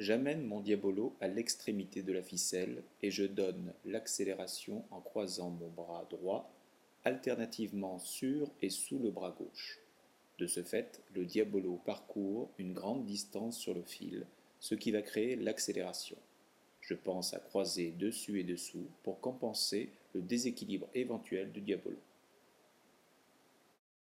J'amène mon diabolo à l'extrémité de la ficelle et je donne l'accélération en croisant mon bras droit alternativement sur et sous le bras gauche. De ce fait, le diabolo parcourt une grande distance sur le fil, ce qui va créer l'accélération. Je pense à croiser dessus et dessous pour compenser le déséquilibre éventuel du diabolo.